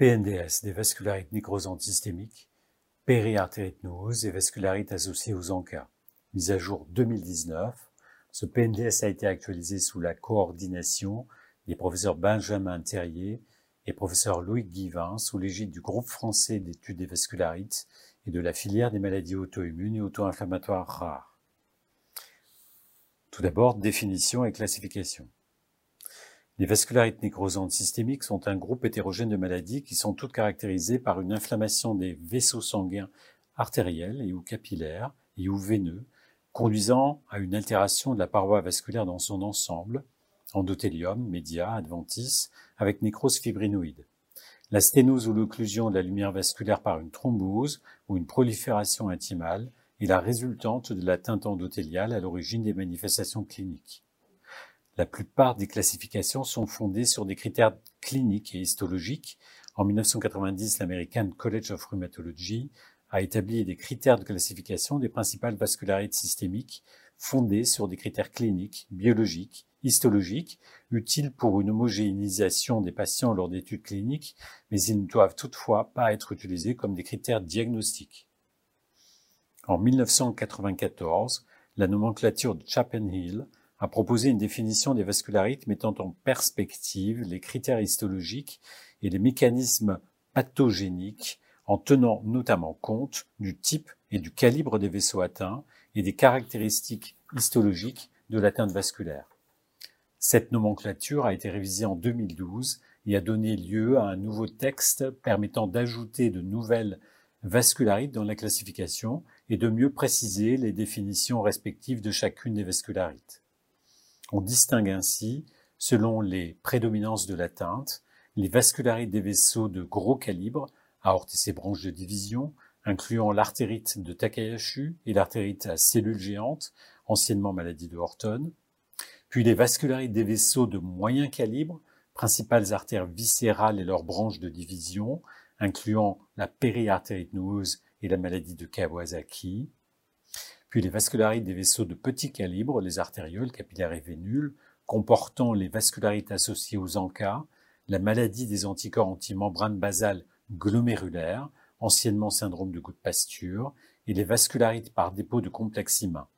PNDS, des vascularites nécrosantes systémiques, périartérite et vascularite associée aux ANCA. Mise à jour 2019, ce PNDS a été actualisé sous la coordination des professeurs Benjamin Terrier et professeur Louis Guivin sous l'égide du groupe français d'études des vascularites et de la filière des maladies auto-immunes et auto-inflammatoires rares. Tout d'abord, définition et classification. Les vascularites nécrosantes systémiques sont un groupe hétérogène de maladies qui sont toutes caractérisées par une inflammation des vaisseaux sanguins artériels et ou capillaires et ou veineux, conduisant à une altération de la paroi vasculaire dans son ensemble, endothélium, média, adventice, avec nécrose fibrinoïde. La sténose ou l'occlusion de la lumière vasculaire par une thrombose ou une prolifération intimale est la résultante de l'atteinte endothéliale à l'origine des manifestations cliniques. La plupart des classifications sont fondées sur des critères cliniques et histologiques. En 1990, l'American College of Rheumatology a établi des critères de classification des principales vascularites systémiques fondés sur des critères cliniques, biologiques, histologiques, utiles pour une homogénéisation des patients lors d'études cliniques, mais ils ne doivent toutefois pas être utilisés comme des critères diagnostiques. En 1994, la nomenclature de Chapin-Hill a proposé une définition des vascularites mettant en perspective les critères histologiques et les mécanismes pathogéniques en tenant notamment compte du type et du calibre des vaisseaux atteints et des caractéristiques histologiques de l'atteinte vasculaire. Cette nomenclature a été révisée en 2012 et a donné lieu à un nouveau texte permettant d'ajouter de nouvelles vascularites dans la classification et de mieux préciser les définitions respectives de chacune des vascularites. On distingue ainsi, selon les prédominances de l'atteinte, les vascularites des vaisseaux de gros calibre, aorte et branches de division, incluant l'artérite de Takayasu et l'artérite à cellules géantes, anciennement maladie de Horton, puis les vascularites des vaisseaux de moyen calibre, principales artères viscérales et leurs branches de division, incluant la périartérite noueuse et la maladie de Kawasaki, puis les vascularites des vaisseaux de petit calibre, les artérioles, capillaires et vénules, comportant les vascularites associées aux ANCA, la maladie des anticorps antimembrane basale glomérulaire, anciennement syndrome de goutte pasture, et les vascularites par dépôt de complexe humain.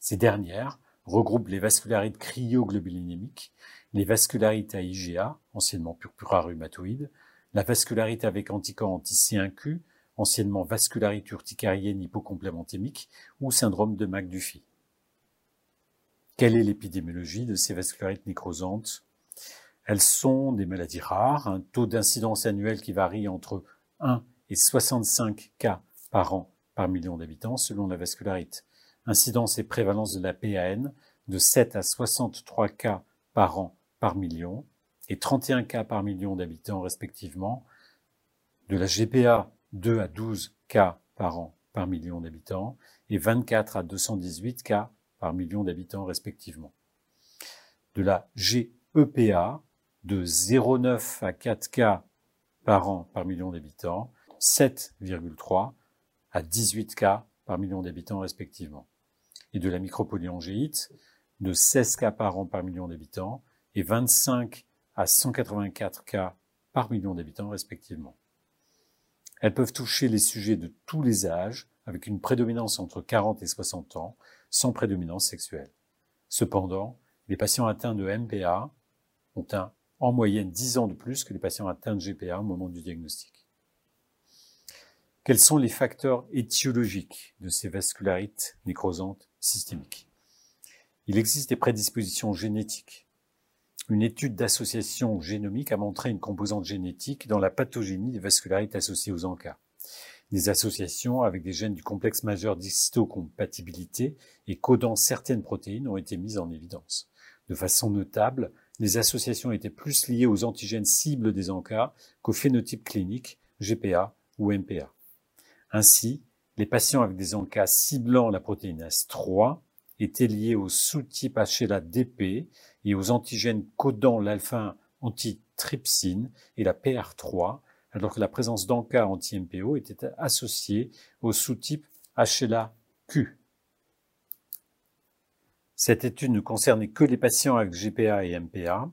Ces dernières regroupent les vascularites cryoglobulinémiques, les vascularites à IgA, anciennement purpura rhumatoïde, la vascularite avec anticorps anti-C1Q, anciennement vascularite urticarienne hypocomplémentémique ou syndrome de McDuffie. Quelle est l'épidémiologie de ces vascularites nécrosantes? Elles sont des maladies rares, un taux d'incidence annuel qui varie entre 1 et 65 cas par an par million d'habitants selon la vascularite. Incidence et prévalence de la PAN de 7 à 63 cas par an par million et 31 cas par million d'habitants respectivement. De la GPA 2 à 12 cas par an par million d'habitants et 24 à 218 cas par million d'habitants respectivement. De la GEPA de 0,9 à 4 cas par an par million d'habitants, 7,3 à 18 cas par million d'habitants respectivement. Et de la micropolyangéite de 16 cas par an par million d'habitants et 25 à 184 cas par million d'habitants respectivement. Elles peuvent toucher les sujets de tous les âges, avec une prédominance entre 40 et 60 ans, sans prédominance sexuelle. Cependant, les patients atteints de MPA ont un, en moyenne 10 ans de plus que les patients atteints de GPA au moment du diagnostic. Quels sont les facteurs étiologiques de ces vascularites nécrosantes systémiques? Il existe des prédispositions génétiques une étude d'association génomique a montré une composante génétique dans la pathogénie des vascularites associées aux ANCA. Des associations avec des gènes du complexe majeur d'histocompatibilité et codant certaines protéines ont été mises en évidence. De façon notable, les associations étaient plus liées aux antigènes cibles des ANCA qu'au phénotype clinique GPA ou MPA. Ainsi, les patients avec des ANCA ciblant la protéine AS3 étaient liés au sous-type HLA-DP et aux antigènes codant l'alpha-antitrypsine et la PR3, alors que la présence d'ANCA anti-MPO était associée au sous-type HLA-Q. Cette étude ne concernait que les patients avec GPA et MPA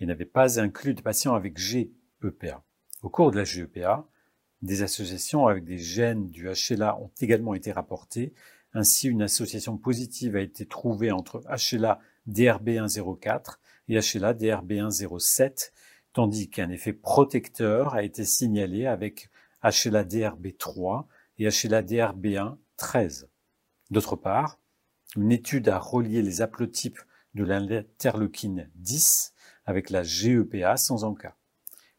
et n'avait pas inclus de patients avec GEPA. Au cours de la GEPA, des associations avec des gènes du HLA ont également été rapportées. Ainsi, une association positive a été trouvée entre HLA DRB104 et HLA DRB107, tandis qu'un effet protecteur a été signalé avec HLA DRB3 et HLA DRB113. D'autre part, une étude a relié les haplotypes de l'interleukine 10 avec la GEPA sans encas.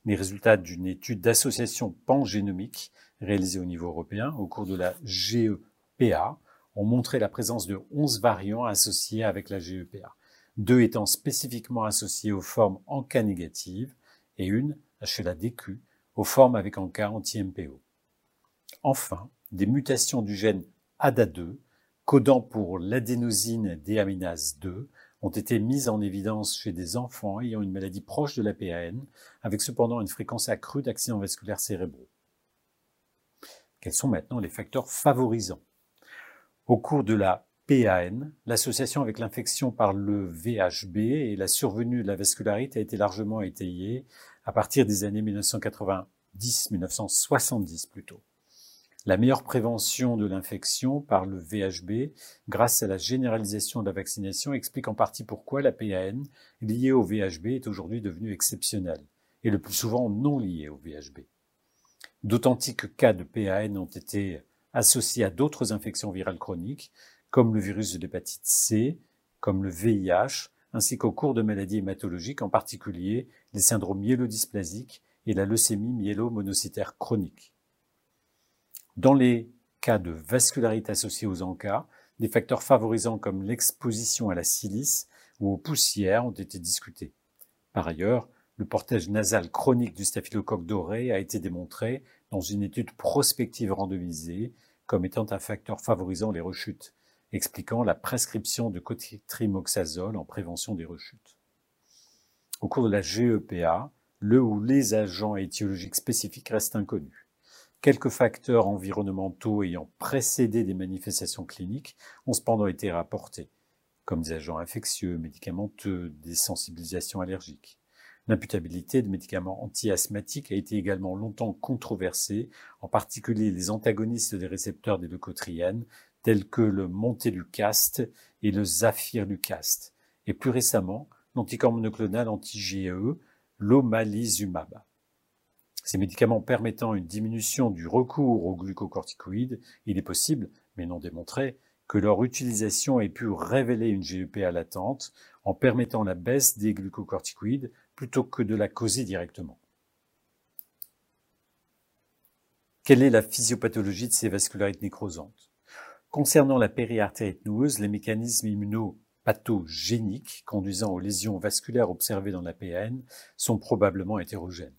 Les résultats d'une étude d'association pangénomique réalisée au niveau européen au cours de la GEPA ont montré la présence de 11 variants associés avec la GEPA, deux étant spécifiquement associés aux formes en cas négatives et une, HLA-DQ, aux formes avec en cas anti-MPO. Enfin, des mutations du gène ADA2, codant pour l'adénosine déaminase 2, ont été mises en évidence chez des enfants ayant une maladie proche de la PAN, avec cependant une fréquence accrue d'accidents vasculaires cérébraux. Quels sont maintenant les facteurs favorisants? Au cours de la PAN, l'association avec l'infection par le VHB et la survenue de la vascularite a été largement étayée à partir des années 1990-1970 plutôt. La meilleure prévention de l'infection par le VHB, grâce à la généralisation de la vaccination, explique en partie pourquoi la PAN liée au VHB est aujourd'hui devenue exceptionnelle, et le plus souvent non liée au VHB. D'authentiques cas de PAN ont été associés à d'autres infections virales chroniques, comme le virus de l'hépatite C, comme le VIH, ainsi qu'au cours de maladies hématologiques, en particulier les syndromes myélodysplasiques et la leucémie myélomonocytaire chronique. Dans les cas de vascularité associée aux encas, des facteurs favorisants comme l'exposition à la silice ou aux poussières ont été discutés. Par ailleurs, le portage nasal chronique du staphylocoque doré a été démontré dans une étude prospective randomisée comme étant un facteur favorisant les rechutes, expliquant la prescription de cotrimoxazole en prévention des rechutes. Au cours de la GEPA, le ou les agents étiologiques spécifiques restent inconnus. Quelques facteurs environnementaux ayant précédé des manifestations cliniques ont cependant été rapportés, comme des agents infectieux, médicamenteux, des sensibilisations allergiques. L'imputabilité de médicaments anti-asthmatiques a été également longtemps controversée, en particulier les antagonistes des récepteurs des leucotriènes, tels que le montelukast et le zafirlukast, et plus récemment l'anticorps monoclonal anti-GE, l'omalizumab. Ces médicaments permettant une diminution du recours aux glucocorticoïdes, il est possible, mais non démontré, que leur utilisation ait pu révéler une GEPA latente en permettant la baisse des glucocorticoïdes plutôt que de la causer directement. Quelle est la physiopathologie de ces vascularites nécrosantes? Concernant la périartérite noueuse, les mécanismes immunopathogéniques conduisant aux lésions vasculaires observées dans la PAN sont probablement hétérogènes.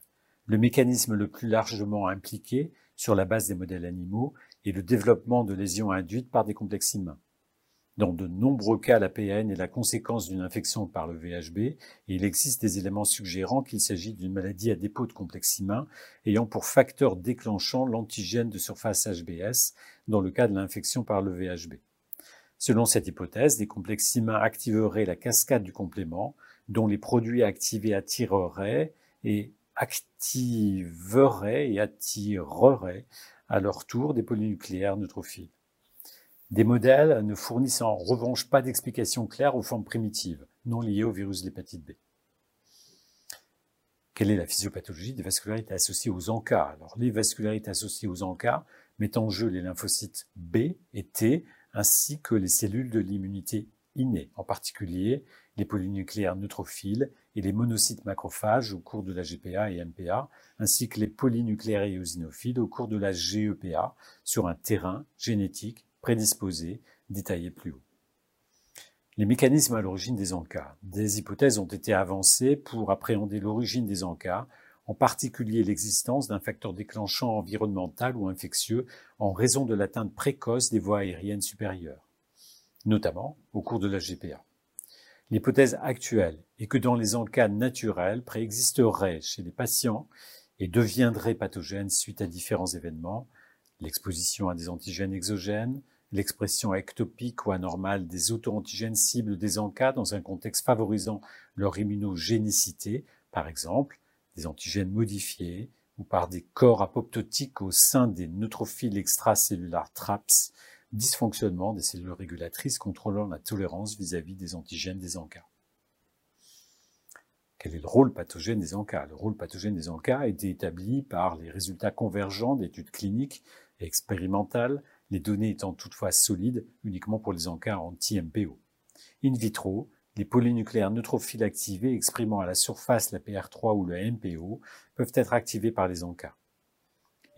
Le mécanisme le plus largement impliqué, sur la base des modèles animaux, est le développement de lésions induites par des complexes humains. Dans de nombreux cas, la PAN est la conséquence d'une infection par le VHB et il existe des éléments suggérant qu'il s'agit d'une maladie à dépôt de complexes humains ayant pour facteur déclenchant l'antigène de surface HBS dans le cas de l'infection par le VHB. Selon cette hypothèse, des complexes humains activeraient la cascade du complément dont les produits activés attireraient et activeraient et attireraient à leur tour des polynucléaires neutrophiles. Des modèles ne fournissent en revanche pas d'explication claire aux formes primitives, non liées au virus de l'hépatite B. Quelle est la physiopathologie des vascularités associées aux ANCA Alors, les vascularités associées aux ANCA mettent en jeu les lymphocytes B et T, ainsi que les cellules de l'immunité innée, en particulier les polynucléaires neutrophiles et les monocytes macrophages au cours de la GPA et MPA, ainsi que les polynucléaires éosinophiles au cours de la GEPA sur un terrain génétique prédisposé détaillé plus haut. Les mécanismes à l'origine des encas. Des hypothèses ont été avancées pour appréhender l'origine des encas, en particulier l'existence d'un facteur déclenchant environnemental ou infectieux en raison de l'atteinte précoce des voies aériennes supérieures, notamment au cours de la GPA. L'hypothèse actuelle est que dans les encas naturels préexisteraient chez les patients et deviendraient pathogènes suite à différents événements, l'exposition à des antigènes exogènes, l'expression ectopique ou anormale des auto-antigènes cibles des encas dans un contexte favorisant leur immunogénicité, par exemple des antigènes modifiés ou par des corps apoptotiques au sein des neutrophiles extracellulaires TRAPS, dysfonctionnement des cellules régulatrices contrôlant la tolérance vis-à-vis des antigènes des encas. Quel est le rôle pathogène des encas Le rôle pathogène des encas a été établi par les résultats convergents d'études cliniques et expérimentales, les données étant toutefois solides uniquement pour les encas anti-MPO. In vitro, les polynucléaires neutrophiles activés exprimant à la surface la PR3 ou le MPO peuvent être activés par les encas.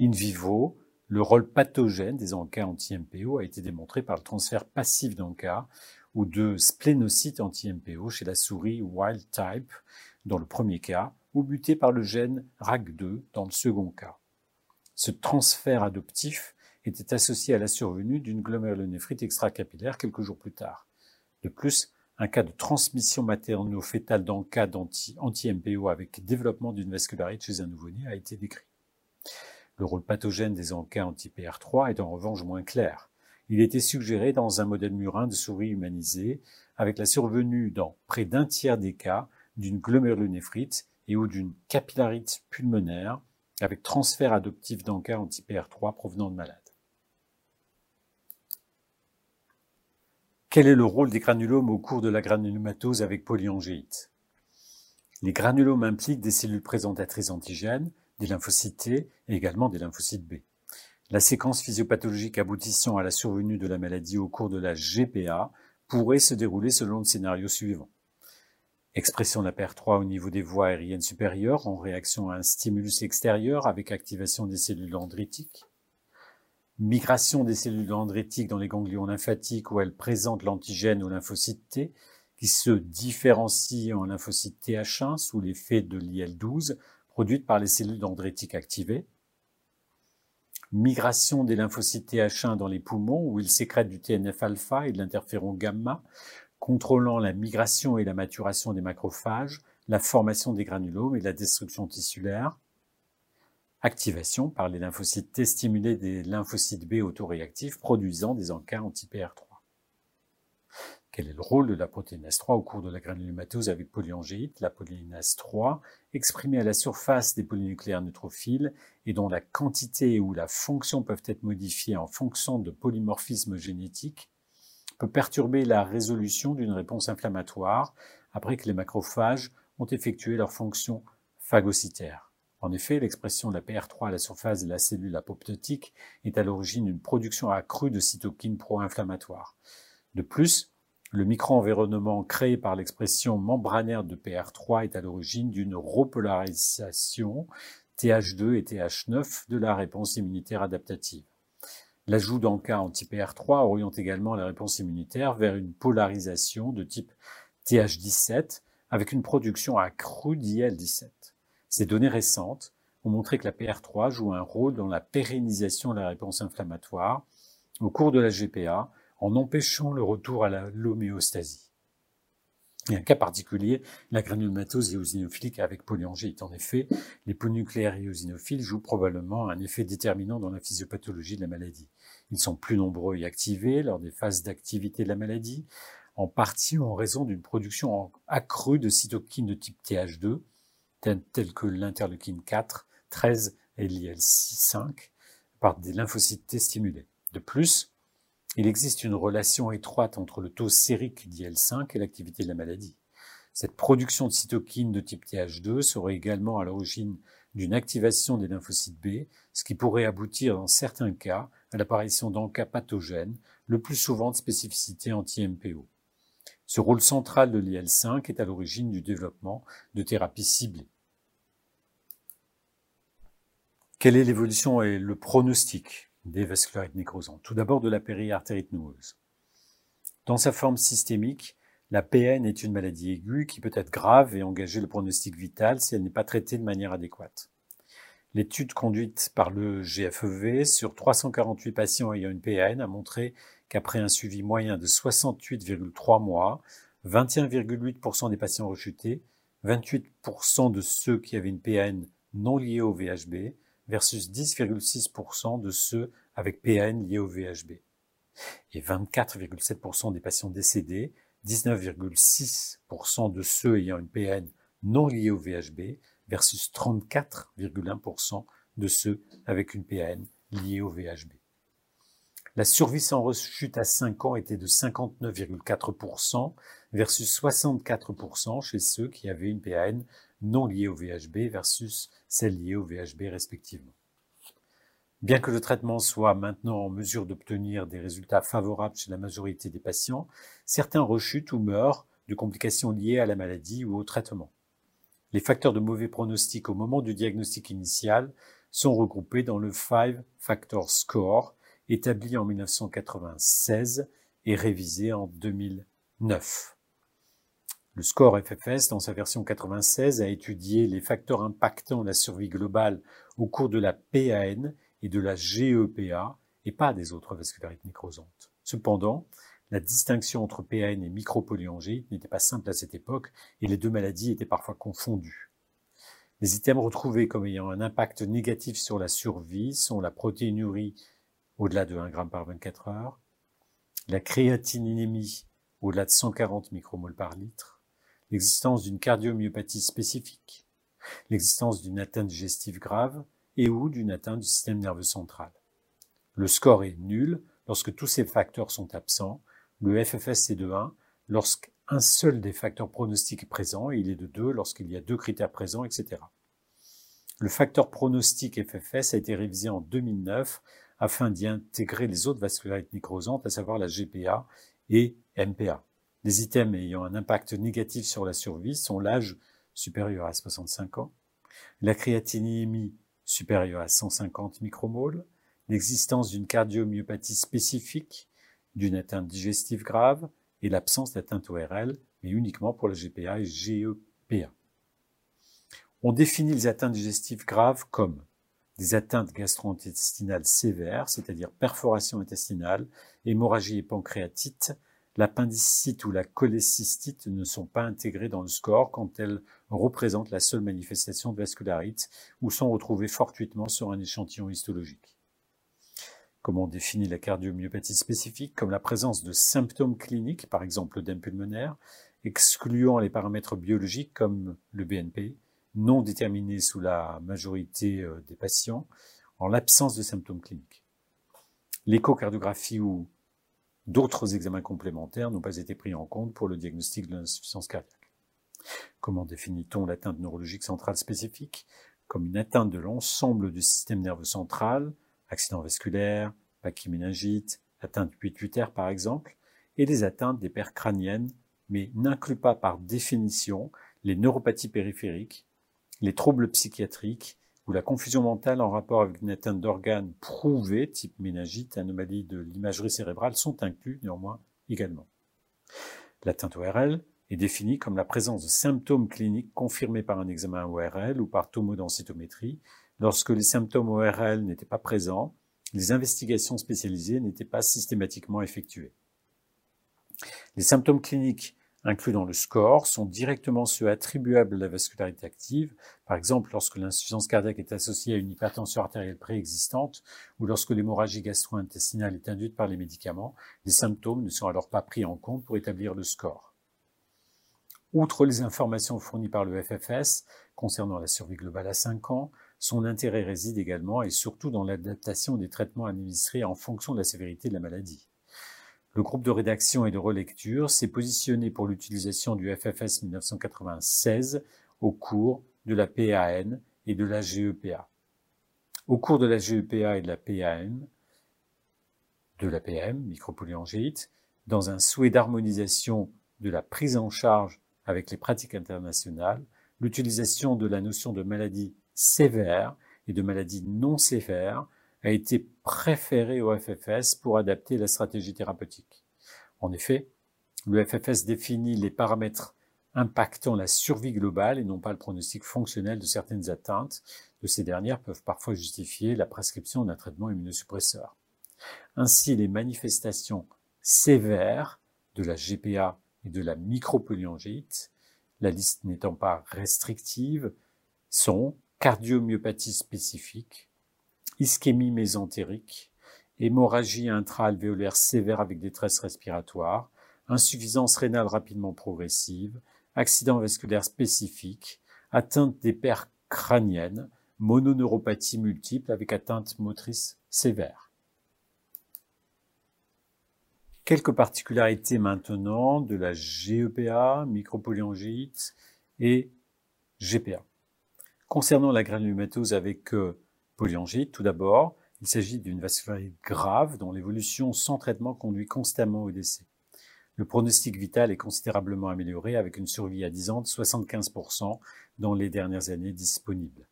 In vivo, le rôle pathogène des encas anti-MPO a été démontré par le transfert passif d'encas ou de splénocytes anti-MPO chez la souris wild type dans le premier cas, ou buté par le gène RAC2 dans le second cas. Ce transfert adoptif était associé à la survenue d'une glomérulonéphrite extracapillaire quelques jours plus tard. De plus, un cas de transmission materno-fétale dans le cas d'anti-MPO avec développement d'une vascularite chez un nouveau-né a été décrit. Le rôle pathogène des encas anti-PR3 est en revanche moins clair. Il était suggéré dans un modèle murin de souris humanisée avec la survenue dans près d'un tiers des cas d'une glomérulonéphrite et ou d'une capillarite pulmonaire avec transfert adoptif d'encas anti-PR3 provenant de malades. Quel est le rôle des granulomes au cours de la granulomatose avec polyangéite? Les granulomes impliquent des cellules présentatrices antigènes, des lymphocytes T et également des lymphocytes B. La séquence physiopathologique aboutissant à la survenue de la maladie au cours de la GPA pourrait se dérouler selon le scénario suivant. Expression la PR3 au niveau des voies aériennes supérieures en réaction à un stimulus extérieur avec activation des cellules dendritiques. Migration des cellules dendritiques dans les ganglions lymphatiques où elles présentent l'antigène au lymphocyte T qui se différencie en lymphocyte TH1 sous l'effet de l'IL12 produite par les cellules dendritiques activées. Migration des lymphocytes TH1 dans les poumons où ils sécrètent du TNF-alpha et de l'interféron gamma contrôlant la migration et la maturation des macrophages, la formation des granulomes et la destruction tissulaire, activation par les lymphocytes T stimulés des lymphocytes B autoréactifs produisant des encas anti-PR3. Quel est le rôle de la protéinase 3 au cours de la granulomatose avec polyangéite? La polyinase 3, exprimée à la surface des polynucléaires neutrophiles et dont la quantité ou la fonction peuvent être modifiées en fonction de polymorphismes génétiques, perturber la résolution d'une réponse inflammatoire après que les macrophages ont effectué leur fonction phagocytaire. En effet, l'expression de la PR3 à la surface de la cellule apoptotique est à l'origine d'une production accrue de cytokines pro-inflammatoires. De plus, le microenvironnement créé par l'expression membranaire de PR3 est à l'origine d'une repolarisation TH2 et TH9 de la réponse immunitaire adaptative. L'ajout d'encas anti-PR3 oriente également la réponse immunitaire vers une polarisation de type TH17 avec une production accrue d'IL17. Ces données récentes ont montré que la PR3 joue un rôle dans la pérennisation de la réponse inflammatoire au cours de la GPA en empêchant le retour à l'homéostasie. Et un cas particulier, la granulomatose éosinophilique avec polyangite. En effet, les polynucléaires éosinophiles jouent probablement un effet déterminant dans la physiopathologie de la maladie. Ils sont plus nombreux et activés lors des phases d'activité de la maladie, en partie en raison d'une production accrue de cytokines de type TH2, telles que l'interleukine 4, 13 et l'IL-5, par des lymphocytes T stimulés. De plus, il existe une relation étroite entre le taux sérique d'IL5 et l'activité de la maladie. Cette production de cytokines de type TH2 serait également à l'origine d'une activation des lymphocytes B, ce qui pourrait aboutir dans certains cas à l'apparition d'encas pathogènes, le plus souvent de spécificité anti-MPO. Ce rôle central de l'IL5 est à l'origine du développement de thérapies ciblées. Quelle est l'évolution et le pronostic des vascularites nécrosantes. Tout d'abord de la périartérite noueuse. Dans sa forme systémique, la PN est une maladie aiguë qui peut être grave et engager le pronostic vital si elle n'est pas traitée de manière adéquate. L'étude conduite par le GFEV sur 348 patients ayant une PN a montré qu'après un suivi moyen de 68,3 mois, 21,8% des patients rechutés, 28% de ceux qui avaient une PN non liée au VHB versus 10,6% de ceux avec PAN liés au VHB. Et 24,7% des patients décédés, 19,6% de ceux ayant une PN non liée au VHB versus 34,1% de ceux avec une PAN liée au VHB. La survie sans rechute à 5 ans était de 59,4% versus 64% chez ceux qui avaient une PAN non liée au VHB versus celle liée au VHB respectivement. Bien que le traitement soit maintenant en mesure d'obtenir des résultats favorables chez la majorité des patients, certains rechutent ou meurent de complications liées à la maladie ou au traitement. Les facteurs de mauvais pronostic au moment du diagnostic initial sont regroupés dans le Five Factor Score, établi en 1996 et révisé en 2009. Le score FFS, dans sa version 96, a étudié les facteurs impactant la survie globale au cours de la PAN et de la GEPA et pas des autres vascularites nécrosantes. Cependant, la distinction entre PAN et micropolyangite n'était pas simple à cette époque et les deux maladies étaient parfois confondues. Les items retrouvés comme ayant un impact négatif sur la survie sont la protéinurie au-delà de 1 g par 24 heures, la créatininémie au-delà de 140 micromoles par litre, l'existence d'une cardiomyopathie spécifique, l'existence d'une atteinte digestive grave et ou d'une atteinte du système nerveux central. Le score est nul lorsque tous ces facteurs sont absents. Le FFS est de 1 lorsqu'un seul des facteurs pronostiques est présent et il est de 2 lorsqu'il y a deux critères présents, etc. Le facteur pronostic FFS a été révisé en 2009 afin d'y intégrer les autres vascularites nécrosantes, à savoir la GPA et MPA. Les items ayant un impact négatif sur la survie sont l'âge supérieur à 65 ans, la créatinémie supérieure à 150 micromoles, l'existence d'une cardiomyopathie spécifique, d'une atteinte digestive grave et l'absence d'atteinte ORL, mais uniquement pour la GPA et GEPA. On définit les atteintes digestives graves comme des atteintes gastro-intestinales sévères, c'est-à-dire perforation intestinale, hémorragie et pancréatite, l'appendicite ou la cholécystite ne sont pas intégrées dans le score quand elles représentent la seule manifestation de vascularite ou sont retrouvées fortuitement sur un échantillon histologique. Comment on définit la cardiomyopathie spécifique Comme la présence de symptômes cliniques, par exemple l'œdème pulmonaire, excluant les paramètres biologiques comme le BNP, non déterminés sous la majorité euh, des patients, en l'absence de symptômes cliniques. L'échocardiographie ou D'autres examens complémentaires n'ont pas été pris en compte pour le diagnostic de l'insuffisance cardiaque. Comment définit-on l'atteinte neurologique centrale spécifique? Comme une atteinte de l'ensemble du système nerveux central, accident vasculaire, pachyméningite, atteinte pituitaire par exemple, et les atteintes des paires crâniennes, mais n'inclut pas par définition les neuropathies périphériques, les troubles psychiatriques où la confusion mentale en rapport avec une atteinte d'organes prouvée, type méningite, anomalie de l'imagerie cérébrale, sont inclus néanmoins également. L'atteinte ORL est définie comme la présence de symptômes cliniques confirmés par un examen ORL ou par tomodensitométrie. Lorsque les symptômes ORL n'étaient pas présents, les investigations spécialisées n'étaient pas systématiquement effectuées. Les symptômes cliniques inclus dans le score sont directement ceux attribuables à la vascularité active, par exemple lorsque l'insuffisance cardiaque est associée à une hypertension artérielle préexistante ou lorsque l'hémorragie gastro-intestinale est induite par les médicaments, les symptômes ne sont alors pas pris en compte pour établir le score. Outre les informations fournies par le FFS concernant la survie globale à 5 ans, son intérêt réside également et surtout dans l'adaptation des traitements administrés en fonction de la sévérité de la maladie. Le groupe de rédaction et de relecture s'est positionné pour l'utilisation du FFS 1996 au cours de la PAN et de la GEPA. Au cours de la GEPA et de la PAN, de la PM, micropolyangéite, dans un souhait d'harmonisation de la prise en charge avec les pratiques internationales, l'utilisation de la notion de maladie sévère et de maladie non sévère a été préféré au FFS pour adapter la stratégie thérapeutique. En effet, le FFS définit les paramètres impactant la survie globale et non pas le pronostic fonctionnel de certaines atteintes. De ces dernières peuvent parfois justifier la prescription d'un traitement immunosuppresseur. Ainsi, les manifestations sévères de la GPA et de la micropolyangite, la liste n'étant pas restrictive, sont cardiomyopathie spécifique, ischémie mésentérique, hémorragie intra-alvéolaire sévère avec détresse respiratoire, insuffisance rénale rapidement progressive, accident vasculaire spécifique, atteinte des paires crânienne, mononeuropathie multiple avec atteinte motrice sévère. Quelques particularités maintenant de la GEPA, micropolyangite et GPA. Concernant la granulomatose avec euh, polyangite, tout d'abord, il s'agit d'une vascularité grave dont l'évolution sans traitement conduit constamment au décès. Le pronostic vital est considérablement amélioré avec une survie à 10 ans de 75% dans les dernières années disponibles.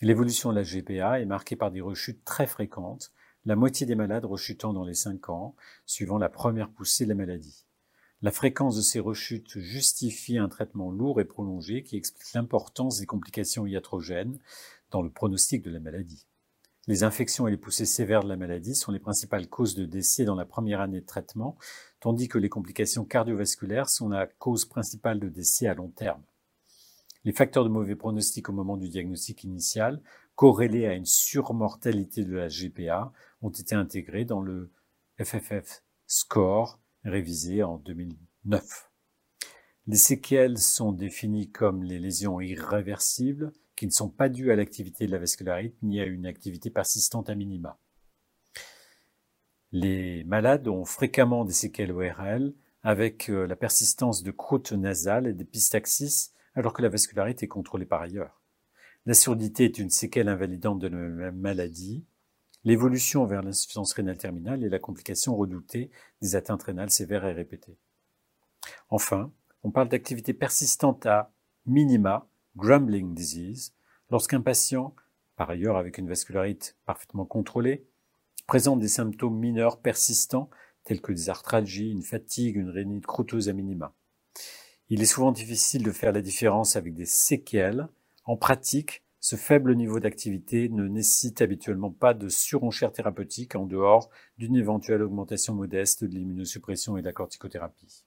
L'évolution de la GPA est marquée par des rechutes très fréquentes, la moitié des malades rechutant dans les 5 ans, suivant la première poussée de la maladie. La fréquence de ces rechutes justifie un traitement lourd et prolongé qui explique l'importance des complications iatrogènes dans le pronostic de la maladie. Les infections et les poussées sévères de la maladie sont les principales causes de décès dans la première année de traitement, tandis que les complications cardiovasculaires sont la cause principale de décès à long terme. Les facteurs de mauvais pronostic au moment du diagnostic initial, corrélés à une surmortalité de la GPA, ont été intégrés dans le FFF score révisé en 2009. Les séquelles sont définies comme les lésions irréversibles qui ne sont pas dues à l'activité de la vascularite ni à une activité persistante à minima. Les malades ont fréquemment des séquelles ORL avec euh, la persistance de croûte nasale et d'épistaxis alors que la vascularite est contrôlée par ailleurs. La surdité est une séquelle invalidante de la maladie l'évolution vers l'insuffisance rénale terminale est la complication redoutée des atteintes rénales sévères et répétées. Enfin, on parle d'activité persistante à minima, grumbling disease, lorsqu'un patient, par ailleurs avec une vascularite parfaitement contrôlée, présente des symptômes mineurs persistants tels que des arthralgies, une fatigue, une rhinite croûteuse à minima. Il est souvent difficile de faire la différence avec des séquelles. En pratique, ce faible niveau d'activité ne nécessite habituellement pas de surenchère thérapeutique en dehors d'une éventuelle augmentation modeste de l'immunosuppression et de la corticothérapie.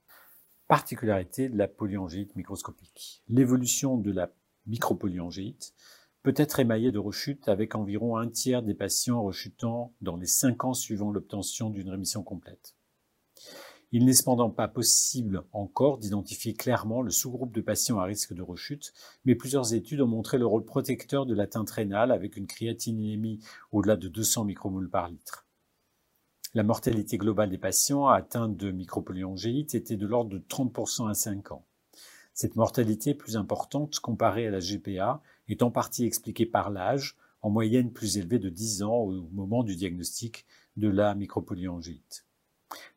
Particularité de la polyangite microscopique. L'évolution de la micropolyangite peut être émaillée de rechutes avec environ un tiers des patients rechutant dans les cinq ans suivant l'obtention d'une rémission complète. Il n'est cependant pas possible encore d'identifier clairement le sous-groupe de patients à risque de rechute, mais plusieurs études ont montré le rôle protecteur de l'atteinte rénale avec une créatinémie au-delà de 200 micromoles par litre. La mortalité globale des patients atteints de micropolyangéite était de l'ordre de 30% à 5 ans. Cette mortalité plus importante comparée à la GPA est en partie expliquée par l'âge, en moyenne plus élevé de 10 ans au moment du diagnostic de la micropolyangéite.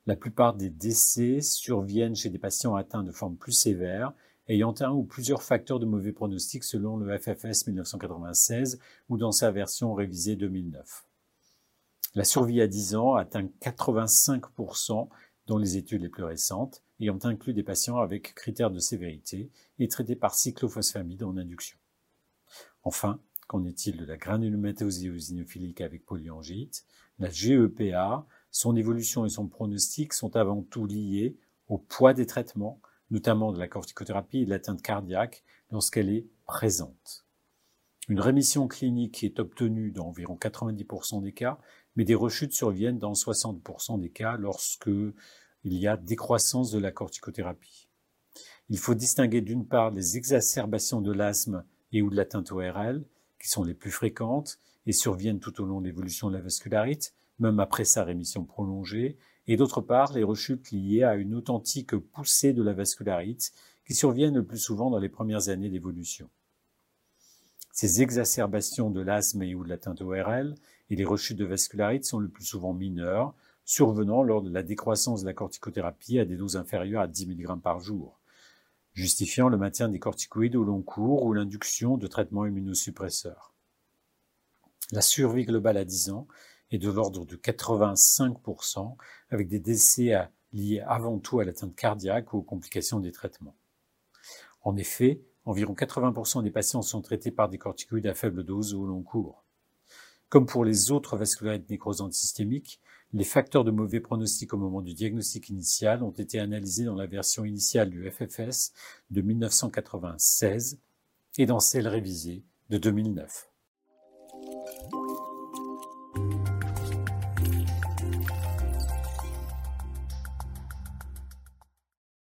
La plupart des décès surviennent chez des patients atteints de formes plus sévères, ayant un ou plusieurs facteurs de mauvais pronostic selon le FFS 1996 ou dans sa version révisée 2009. La survie à 10 ans atteint 85% dans les études les plus récentes, ayant inclus des patients avec critères de sévérité et traités par cyclophosphamide en induction. Enfin, qu'en est-il de la granulomatose eosinophilique avec polyangite? La GEPA son évolution et son pronostic sont avant tout liés au poids des traitements, notamment de la corticothérapie et de l'atteinte cardiaque lorsqu'elle est présente. Une rémission clinique est obtenue dans environ 90% des cas, mais des rechutes surviennent dans 60% des cas lorsque il y a décroissance de la corticothérapie. Il faut distinguer d'une part les exacerbations de l'asthme et ou de l'atteinte ORL, qui sont les plus fréquentes et surviennent tout au long de l'évolution de la vascularite, même après sa rémission prolongée, et d'autre part les rechutes liées à une authentique poussée de la vascularite qui surviennent le plus souvent dans les premières années d'évolution. Ces exacerbations de l'asthme et ou de l'atteinte ORL et les rechutes de vascularite sont le plus souvent mineures, survenant lors de la décroissance de la corticothérapie à des doses inférieures à 10 mg par jour, justifiant le maintien des corticoïdes au long cours ou l'induction de traitements immunosuppresseurs. La survie globale à 10 ans est de l'ordre de 85%, avec des décès liés avant tout à l'atteinte cardiaque ou aux complications des traitements. En effet, environ 80% des patients sont traités par des corticoïdes à faible dose au long cours. Comme pour les autres vascularites nécrosantes systémiques, les facteurs de mauvais pronostic au moment du diagnostic initial ont été analysés dans la version initiale du FFS de 1996 et dans celle révisée de 2009.